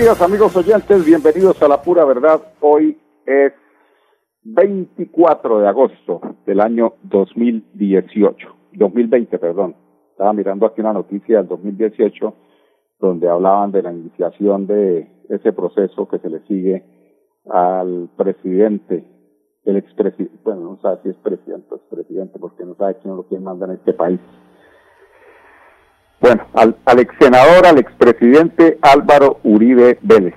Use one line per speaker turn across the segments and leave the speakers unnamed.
Días amigos oyentes, bienvenidos a La Pura Verdad. Hoy es 24 de agosto del año 2018, 2020, perdón. Estaba mirando aquí una noticia del 2018 donde hablaban de la iniciación de ese proceso que se le sigue al presidente, el expresidente, bueno, no sabe si es presidente o expresidente porque no sabe quién lo quiere mandar en este país bueno, al, al ex senador, al expresidente Álvaro Uribe Vélez.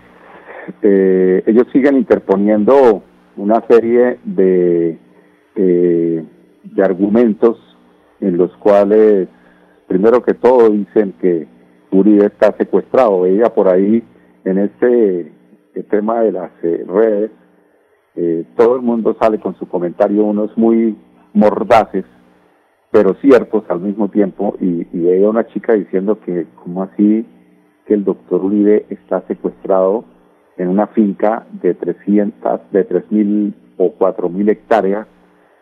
Eh, ellos siguen interponiendo una serie de, eh, de argumentos en los cuales, primero que todo, dicen que Uribe está secuestrado. Veía por ahí en este tema de las eh, redes, todo el mundo sale con su comentario, unos muy mordaces, pero ciertos al mismo tiempo, y, y veía una chica diciendo que, como así que el doctor Uribe está secuestrado en una finca de 300, de 3.000 o 4.000 hectáreas,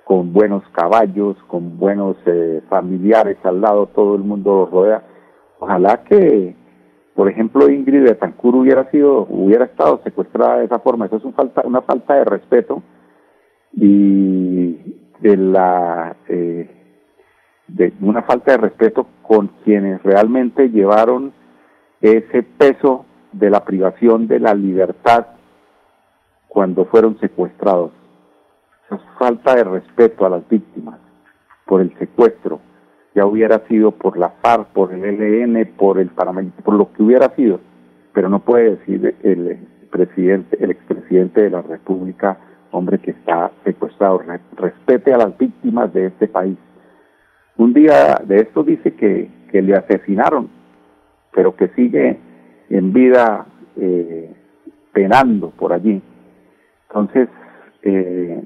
con buenos caballos, con buenos eh, familiares al lado, todo el mundo lo rodea. Ojalá que, por ejemplo, Ingrid Betancourt hubiera sido, hubiera estado secuestrada de esa forma. Eso es un falta, una falta de respeto y de la eh, de una falta de respeto con quienes realmente llevaron ese peso de la privación de la libertad cuando fueron secuestrados. Esa falta de respeto a las víctimas por el secuestro, ya hubiera sido por la FARC, por el ELN, por el paramilitar, por lo que hubiera sido, pero no puede decir el presidente, el expresidente de la República, hombre que está secuestrado, respete a las víctimas de este país un día de esto dice que, que le asesinaron, pero que sigue en vida eh, penando por allí. Entonces, eh,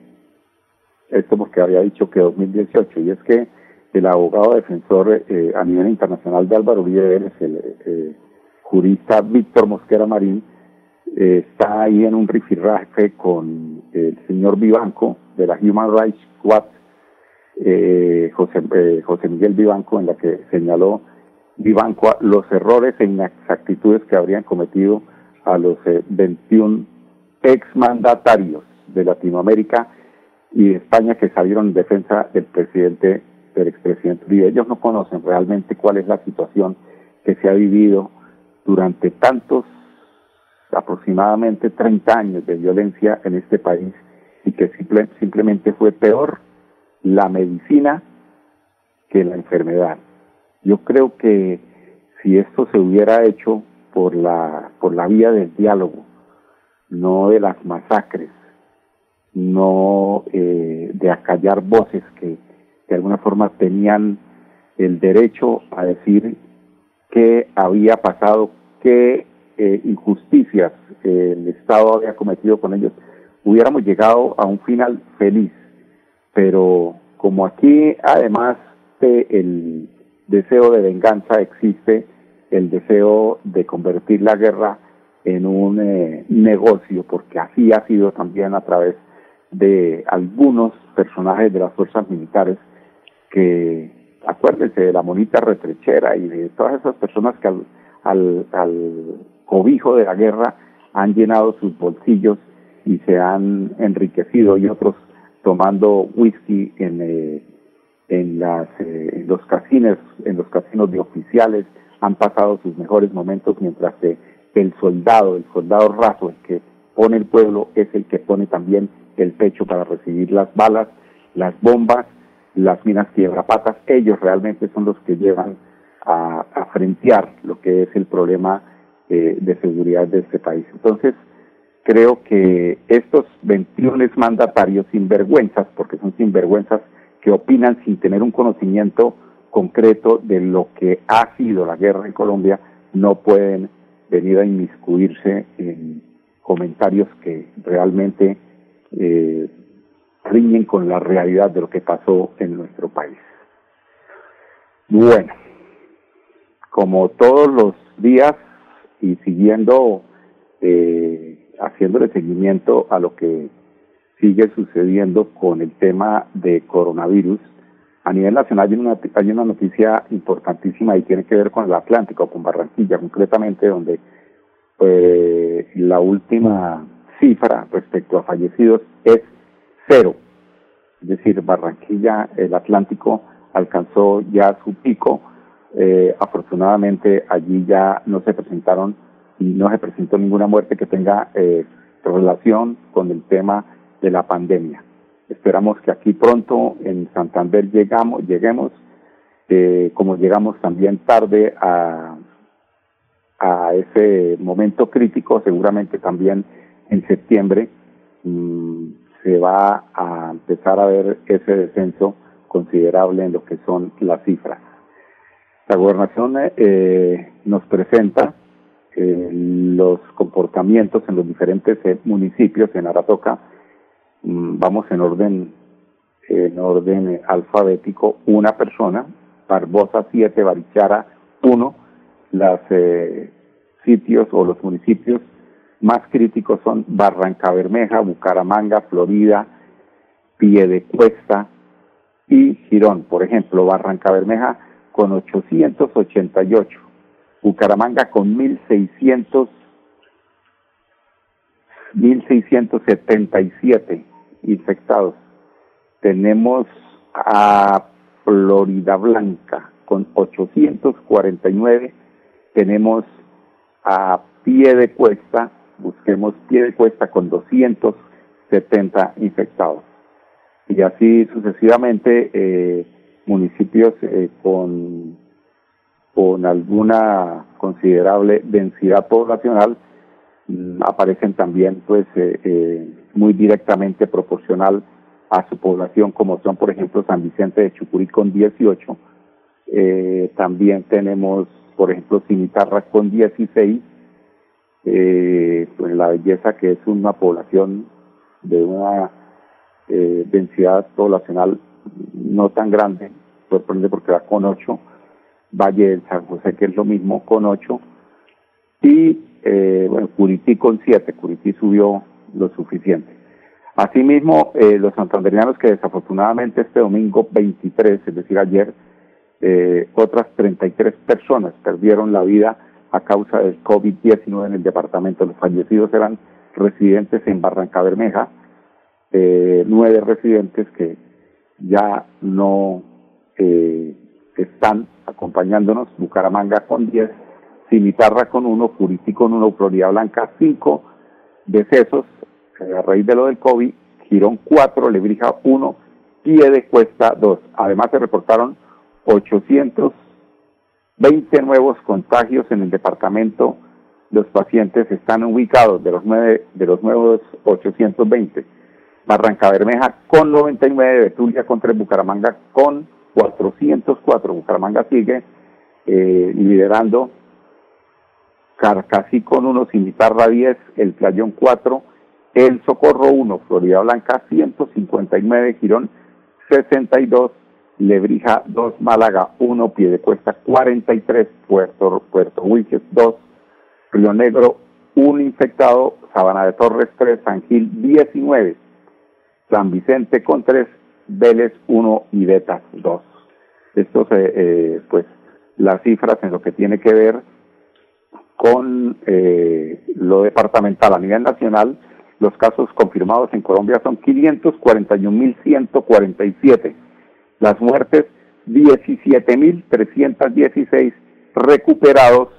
esto porque había dicho que 2018, y es que el abogado defensor eh, a nivel internacional de Álvaro Uribe Vélez, el eh, jurista Víctor Mosquera Marín, eh, está ahí en un rifirraje con el señor Vivanco de la Human Rights Watch eh, José, eh, José Miguel Vivanco, en la que señaló Vivanco los errores e inexactitudes que habrían cometido a los 21 eh, exmandatarios de Latinoamérica y de España que salieron en defensa del presidente, del expresidente y Ellos no conocen realmente cuál es la situación que se ha vivido durante tantos, aproximadamente 30 años de violencia en este país y que simple, simplemente fue peor la medicina que la enfermedad. Yo creo que si esto se hubiera hecho por la, por la vía del diálogo, no de las masacres, no eh, de acallar voces que de alguna forma tenían el derecho a decir qué había pasado, qué eh, injusticias el Estado había cometido con ellos, hubiéramos llegado a un final feliz pero como aquí además de el deseo de venganza existe el deseo de convertir la guerra en un eh, negocio, porque así ha sido también a través de algunos personajes de las fuerzas militares que, acuérdense de la monita retrechera y de todas esas personas que al, al, al cobijo de la guerra han llenado sus bolsillos y se han enriquecido y otros tomando whisky en, eh, en, las, eh, en los casinos, en los casinos de oficiales, han pasado sus mejores momentos mientras que el soldado, el soldado raso, el que pone el pueblo, es el que pone también el pecho para recibir las balas, las bombas, las minas quiebrapatas, ellos realmente son los que llevan a, a frentear lo que es el problema eh, de seguridad de este país. Entonces, creo que estos 21 mandatarios sinvergüenzas, porque son sinvergüenzas que opinan sin tener un conocimiento concreto de lo que ha sido la guerra en Colombia, no pueden venir a inmiscuirse en comentarios que realmente eh, riñen con la realidad de lo que pasó en nuestro país. Bueno, como todos los días y siguiendo, eh, haciéndole seguimiento a lo que sigue sucediendo con el tema de coronavirus, a nivel nacional hay una, hay una noticia importantísima y tiene que ver con el Atlántico, con Barranquilla concretamente, donde eh, la última cifra respecto a fallecidos es cero. Es decir, Barranquilla, el Atlántico, alcanzó ya su pico. Eh, afortunadamente allí ya no se presentaron y no se presentó ninguna muerte que tenga eh, relación con el tema de la pandemia. Esperamos que aquí pronto en Santander llegamos, lleguemos, eh, como llegamos también tarde a, a ese momento crítico, seguramente también en septiembre mmm, se va a empezar a ver ese descenso considerable en lo que son las cifras. La gobernación eh, nos presenta eh, los comportamientos en los diferentes eh, municipios en Aratoca. Mm, vamos en orden en orden alfabético. Una persona, Barbosa 7, Barichara 1. Los eh, sitios o los municipios más críticos son Barranca Bermeja, Bucaramanga, Florida, Piedecuesta y Girón. Por ejemplo, Barranca Bermeja con 888, Bucaramanga con 1600, 1677 infectados. Tenemos a Florida Blanca con 849, tenemos a Pie de Cuesta busquemos pie de cuesta con 270 infectados. Y así sucesivamente, eh, municipios eh, con, con alguna considerable densidad poblacional mm, aparecen también pues eh, eh, muy directamente proporcional a su población, como son por ejemplo San Vicente de Chucurí con 18, eh, también tenemos por ejemplo Cimitarra con 16, eh, pues la belleza que es una población de una densidad poblacional no tan grande, sorprende porque va con 8, Valle del San José que es lo mismo con 8, y eh, bueno, Curití con 7, Curití subió lo suficiente. Asimismo, eh, los santanderianos que desafortunadamente este domingo 23, es decir, ayer, eh, otras 33 personas perdieron la vida a causa del COVID-19 en el departamento. Los fallecidos eran residentes en Barranca Bermeja, eh, nueve residentes que ya no eh, están acompañándonos, Bucaramanga con 10, Cimitarra con uno, Curití con uno, Florida Blanca cinco decesos eh, a raíz de lo del COVID, Girón 4, Lebrija 1, Pie de Cuesta 2. Además se reportaron 800 20 nuevos contagios en el departamento. Los pacientes están ubicados de los, nueve, de los nuevos 820. Barranca Bermeja con 99, Betulia con 3, Bucaramanga con 404. Bucaramanga sigue eh, liderando. Carcasí con 1, Cimitarra 10, El Playón 4, El Socorro 1, Florida Blanca 159, Girón 62, Lebrija 2, Málaga 1, Piedecuesta 43, Puerto, Puerto Wilches 2, Río Negro 1 infectado, Sabana de Torres 3, San Gil 19, San Vicente con 3, Vélez 1 y Betas 2. Estos, eh, eh, pues, las cifras en lo que tiene que ver con eh, lo departamental a nivel nacional, los casos confirmados en Colombia son 541.147 las muertes 17.316 recuperados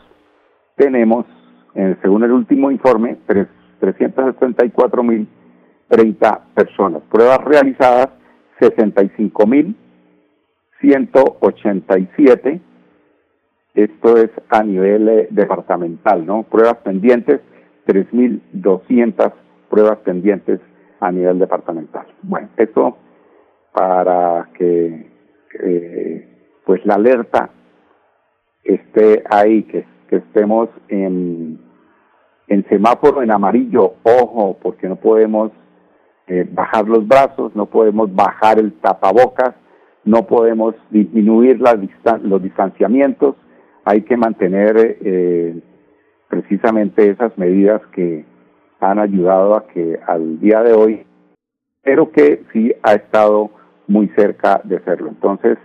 tenemos, eh, según el último informe, 374.030 personas. Pruebas realizadas 65.187. Esto es a nivel eh, departamental, ¿no? Pruebas pendientes 3.200 pruebas pendientes a nivel departamental. Bueno, esto para que eh, pues la alerta esté ahí, que que estemos en, en semáforo en amarillo, ojo, porque no podemos eh, bajar los brazos, no podemos bajar el tapabocas, no podemos disminuir las los distanciamientos, hay que mantener eh, precisamente esas medidas que han ayudado a que al día de hoy, pero que sí ha estado muy cerca de hacerlo. Entonces,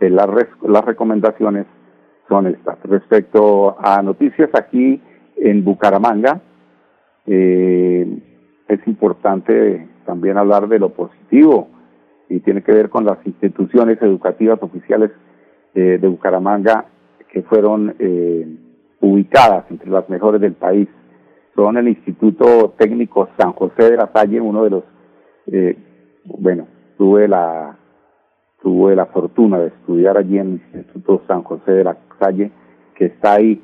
eh, las, las recomendaciones son estas. Respecto a noticias aquí en Bucaramanga, eh, es importante también hablar de lo positivo y tiene que ver con las instituciones educativas oficiales eh, de Bucaramanga que fueron eh, ubicadas entre las mejores del país. Son el Instituto Técnico San José de la Salle, uno de los, eh, bueno, tuve la tuve la fortuna de estudiar allí en el Instituto San José de la Salle, que está ahí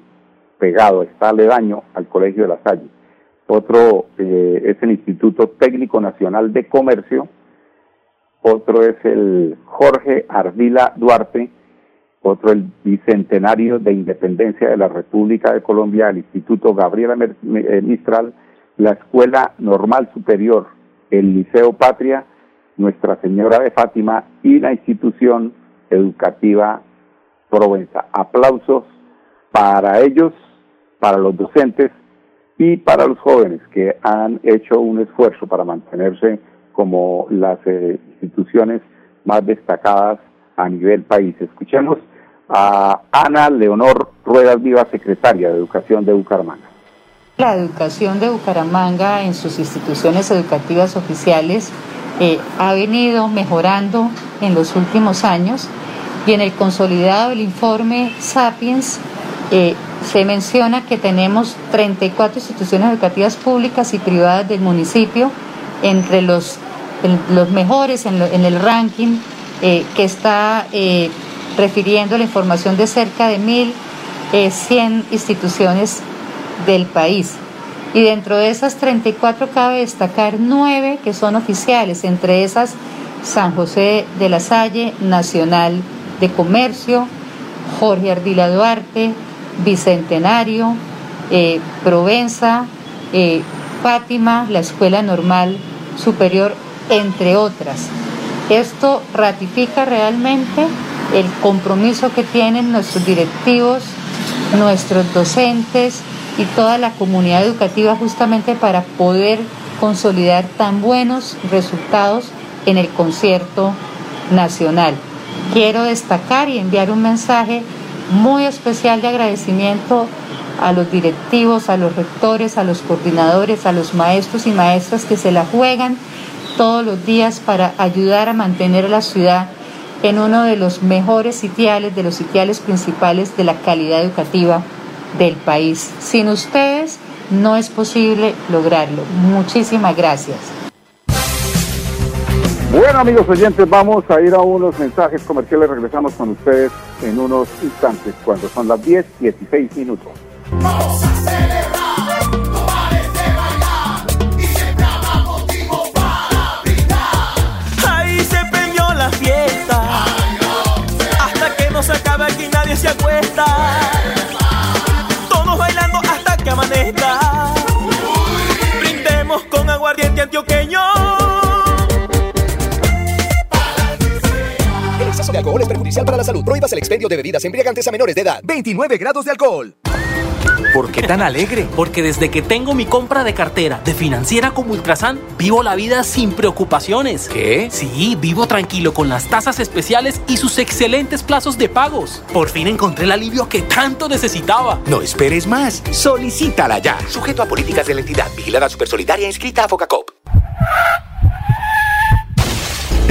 pegado, está aledaño al Colegio de la Salle. Otro eh, es el Instituto Técnico Nacional de Comercio, otro es el Jorge Ardila Duarte, otro el Bicentenario de Independencia de la República de Colombia, el Instituto Gabriela eh, Mistral, la Escuela Normal Superior, el Liceo Patria, Nuestra Señora de Fátima y la institución educativa Provenza. Aplausos para ellos, para los docentes y para los jóvenes que han hecho un esfuerzo para mantenerse como las eh, instituciones más destacadas a nivel país. Escuchemos a Ana Leonor Ruedas Viva, secretaria de Educación de Bucaramanga.
La educación de Bucaramanga en sus instituciones educativas oficiales eh, ha venido mejorando en los últimos años y en el consolidado del informe Sapiens eh, se menciona que tenemos 34 instituciones educativas públicas y privadas del municipio entre los, los mejores en, el ranking eh, que está refiriendo la información de cerca de 1.100 eh, instituciones del país. Y dentro de esas 34 cabe destacar 9 que son oficiales, entre esas San José de la Salle, Nacional de Comercio, Jorge Ardila Duarte, Bicentenario, eh, Provenza, eh, Fátima, la Escuela Normal Superior, entre otras. Esto ratifica realmente el compromiso que tienen nuestros directivos, nuestros docentes y toda la comunidad educativa justamente para poder consolidar tan buenos resultados en el concierto nacional. Quiero destacar y enviar un mensaje muy especial de agradecimiento a los directivos, a los rectores, a los coordinadores, a los maestros y maestras que se la juegan todos los días para ayudar a mantener la ciudad en uno de los mejores sitiales, de los sitiales principales de la calidad educativa del país. Sin ustedes no es posible lograrlo. Muchísimas gracias.
Bueno amigos oyentes, vamos a ir a unos mensajes comerciales. Regresamos con ustedes en unos instantes, cuando son las 10, 16 minutos.
se acaba aquí nadie se acuesta. Todos bailando hasta que amanezca. Brindemos con aguardiente antioqueño.
Alcohol es perjudicial para la salud. Prohíbas el expendio de bebidas embriagantes a menores de edad. 29 grados de alcohol.
¿Por qué tan alegre? Porque desde que tengo mi compra de cartera de financiera como Ultrasan, vivo la vida sin preocupaciones.
¿Qué?
Sí, vivo tranquilo con las tasas especiales y sus excelentes plazos de pagos. Por fin encontré el alivio que tanto necesitaba.
No esperes más. Solicítala ya. Sujeto a políticas de la entidad vigilada supersolidaria inscrita a Focacop.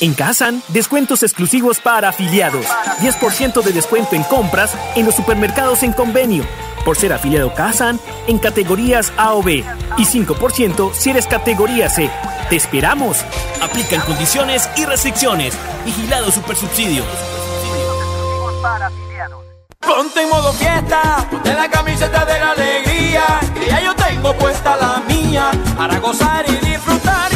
En Kazan, descuentos exclusivos para afiliados. 10% de descuento en compras en los supermercados en convenio. Por ser afiliado Kazan en categorías A o B. Y 5% si eres categoría C. ¡Te esperamos! Aplican condiciones y restricciones. Vigilado Supersubsidio.
Ponte en modo fiesta, ponte la camiseta de la alegría. Ya yo tengo puesta la mía para gozar y disfrutar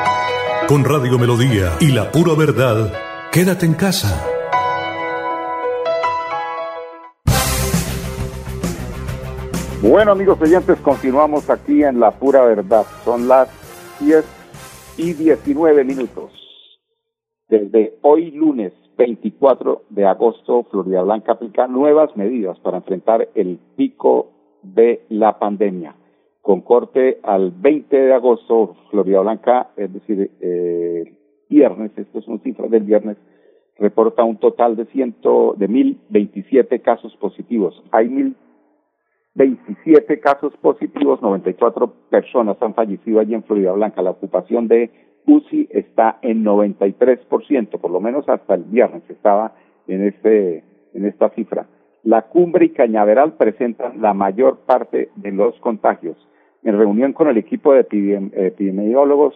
Con Radio Melodía y la pura verdad, quédate en casa.
Bueno, amigos oyentes, continuamos aquí en La Pura Verdad. Son las 10 y 19 minutos. Desde hoy lunes 24 de agosto, Florida Blanca aplica nuevas medidas para enfrentar el pico de la pandemia. Con corte al 20 de agosto, Florida Blanca, es decir, eh, viernes, esto son cifras del viernes, reporta un total de ciento, de 1.027 casos positivos. Hay mil 27 casos positivos, 94 personas han fallecido allí en Florida Blanca. La ocupación de UCI está en 93%, por lo menos hasta el viernes estaba en, este, en esta cifra. La cumbre y Cañaveral presentan la mayor parte de los contagios. En reunión con el equipo de epidemiólogos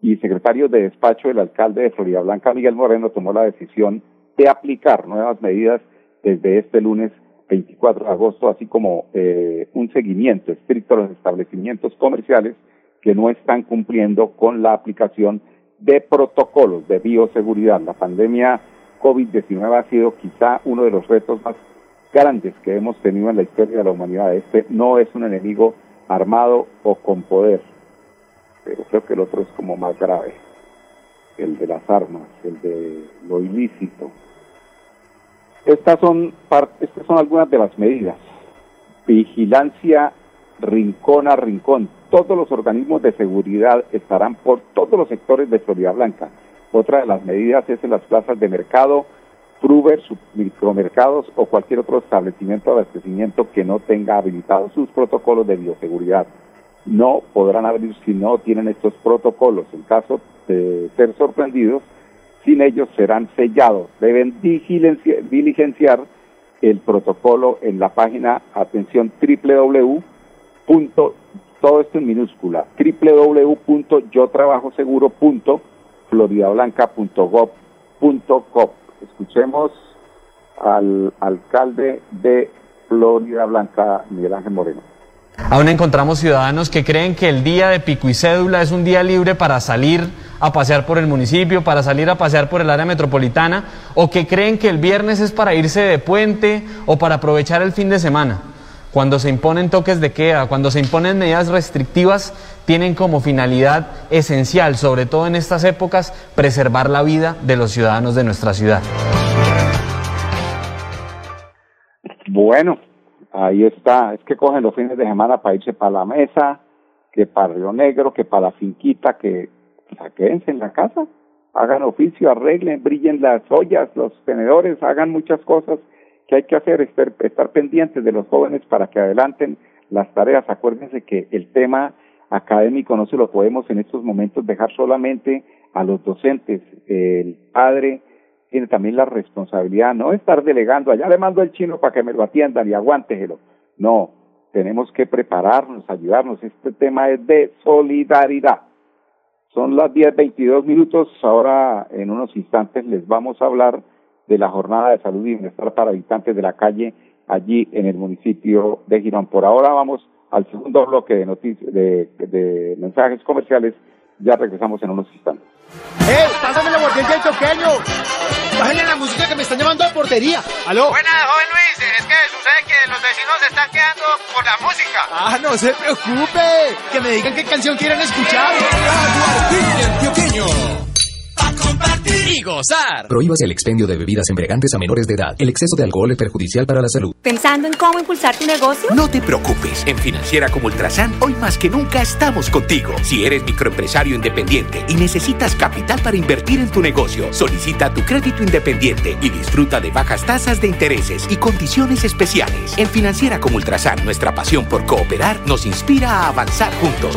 y secretarios de despacho del alcalde de Florida Blanca, Miguel Moreno, tomó la decisión de aplicar nuevas medidas desde este lunes 24 de agosto, así como eh, un seguimiento estricto a los establecimientos comerciales que no están cumpliendo con la aplicación de protocolos de bioseguridad. La pandemia COVID-19 ha sido quizá uno de los retos más grandes que hemos tenido en la historia de la humanidad. Este no es un enemigo armado o con poder, pero creo que el otro es como más grave, el de las armas, el de lo ilícito, estas son, estas son algunas de las medidas. Vigilancia rincón a rincón. Todos los organismos de seguridad estarán por todos los sectores de Florida Blanca. Otra de las medidas es en las plazas de mercado, Fruber, micromercados o cualquier otro establecimiento de abastecimiento que no tenga habilitados sus protocolos de bioseguridad. No podrán abrir si no tienen estos protocolos. En caso de ser sorprendidos, sin ellos serán sellados. Deben diligenciar el protocolo en la página, atención, www. todo esto en minúscula, www.yotrabajoseguro.floridablanca.gov.co. Escuchemos al alcalde de Florida Blanca, Miguel Ángel Moreno.
Aún encontramos ciudadanos que creen que el día de pico y cédula es un día libre para salir a pasear por el municipio, para salir a pasear por el área metropolitana, o que creen que el viernes es para irse de puente o para aprovechar el fin de semana. Cuando se imponen toques de queda, cuando se imponen medidas restrictivas, tienen como finalidad esencial, sobre todo en estas épocas, preservar la vida de los ciudadanos de nuestra ciudad.
Bueno, Ahí está, es que cogen los fines de semana para irse para la mesa, que para Río Negro, que para la finquita, que o quédense en la casa, hagan oficio, arreglen, brillen las ollas, los tenedores, hagan muchas cosas que hay que hacer, estar, estar pendientes de los jóvenes para que adelanten las tareas. Acuérdense que el tema académico no se lo podemos en estos momentos dejar solamente a los docentes. El padre tiene también la responsabilidad, no estar delegando, allá le mando el chino para que me lo atiendan y aguántejelo. No, tenemos que prepararnos, ayudarnos. Este tema es de solidaridad. Son las 10.22 minutos. Ahora, en unos instantes, les vamos a hablar de la jornada de salud y bienestar para habitantes de la calle allí en el municipio de Girón. Por ahora vamos al segundo bloque de, noticias, de, de mensajes comerciales. Ya regresamos en unos instantes.
¡Eh! ¡Pásame la del toqueño! ¡Bájenle la música que me están llamando a portería! ¡Aló!
Buenas, joven Luis. Es que sucede que los vecinos se están quedando por la música.
¡Ah, no se preocupe! Que me digan qué canción quieren escuchar.
Y gozar.
Prohíbas el expendio de bebidas embriagantes a menores de edad. El exceso de alcohol es perjudicial para la salud.
¿Pensando en cómo impulsar tu negocio?
No te preocupes. En Financiera como Ultrasan, hoy más que nunca estamos contigo. Si eres microempresario independiente y necesitas capital para invertir en tu negocio, solicita tu crédito independiente y disfruta de bajas tasas de intereses y condiciones especiales. En Financiera como Ultrasan, nuestra pasión por cooperar nos inspira a avanzar juntos.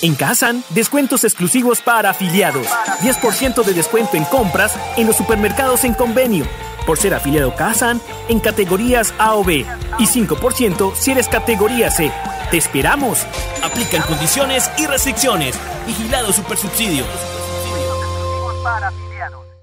En Kazan, descuentos exclusivos para afiliados. 10% de descuento en compras en los supermercados en convenio. Por ser afiliado Kazan en categorías A o B. Y 5% si eres categoría C. ¡Te esperamos! Aplican condiciones y restricciones. Vigilado Supersubsidio.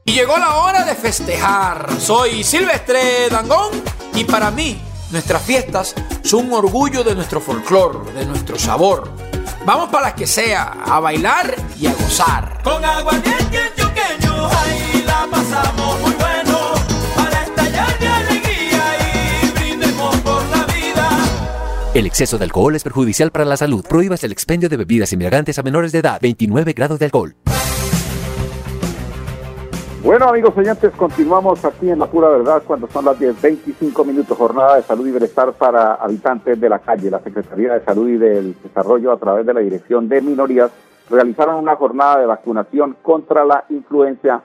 Y llegó la hora de festejar. Soy Silvestre Dangón y para mí nuestras fiestas son un orgullo de nuestro folclor, de nuestro sabor Vamos para las que sea, a bailar y a gozar.
Con aguardiente antioqueño, ahí la pasamos muy bueno. Para estallar de alegría y brindemos por la vida.
El exceso de alcohol es perjudicial para la salud. Prohíbas el expendio de bebidas embriagantes a menores de edad. 29 grados de alcohol.
Bueno, amigos oyentes, continuamos aquí en La Pura Verdad cuando son las 10.25 minutos, jornada de salud y bienestar para habitantes de la calle. La Secretaría de Salud y del Desarrollo, a través de la Dirección de Minorías, realizaron una jornada de vacunación contra la influencia,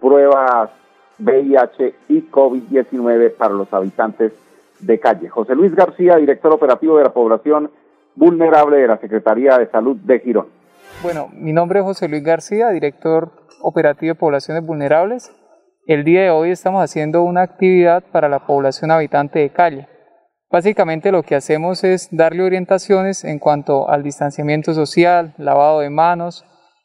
pruebas VIH y COVID-19 para los habitantes de calle. José Luis García, director operativo de la población vulnerable de la Secretaría de Salud de Girón.
Bueno, mi nombre es José Luis García, director operativo de poblaciones vulnerables. El día de hoy estamos haciendo una actividad para la población habitante de calle. Básicamente lo que hacemos es darle orientaciones en cuanto al distanciamiento social, lavado de manos,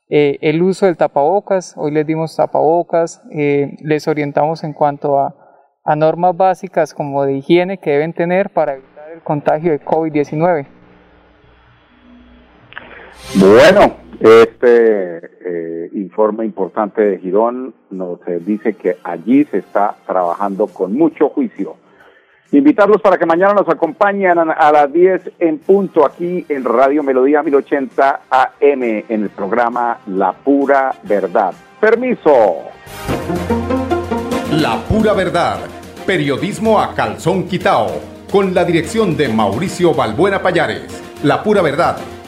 eh, el uso del tapabocas, hoy les dimos tapabocas, eh, les orientamos en cuanto a, a normas básicas como de higiene que deben tener para evitar el contagio de COVID-19.
Bueno, este eh, informe importante de Girón nos eh, dice que allí se está trabajando con mucho juicio. Invitarlos para que mañana nos acompañen a las 10 en punto aquí en Radio Melodía 1080 AM en el programa La Pura Verdad. Permiso.
La Pura Verdad. Periodismo a calzón quitao. Con la dirección de Mauricio Balbuena Payares. La Pura Verdad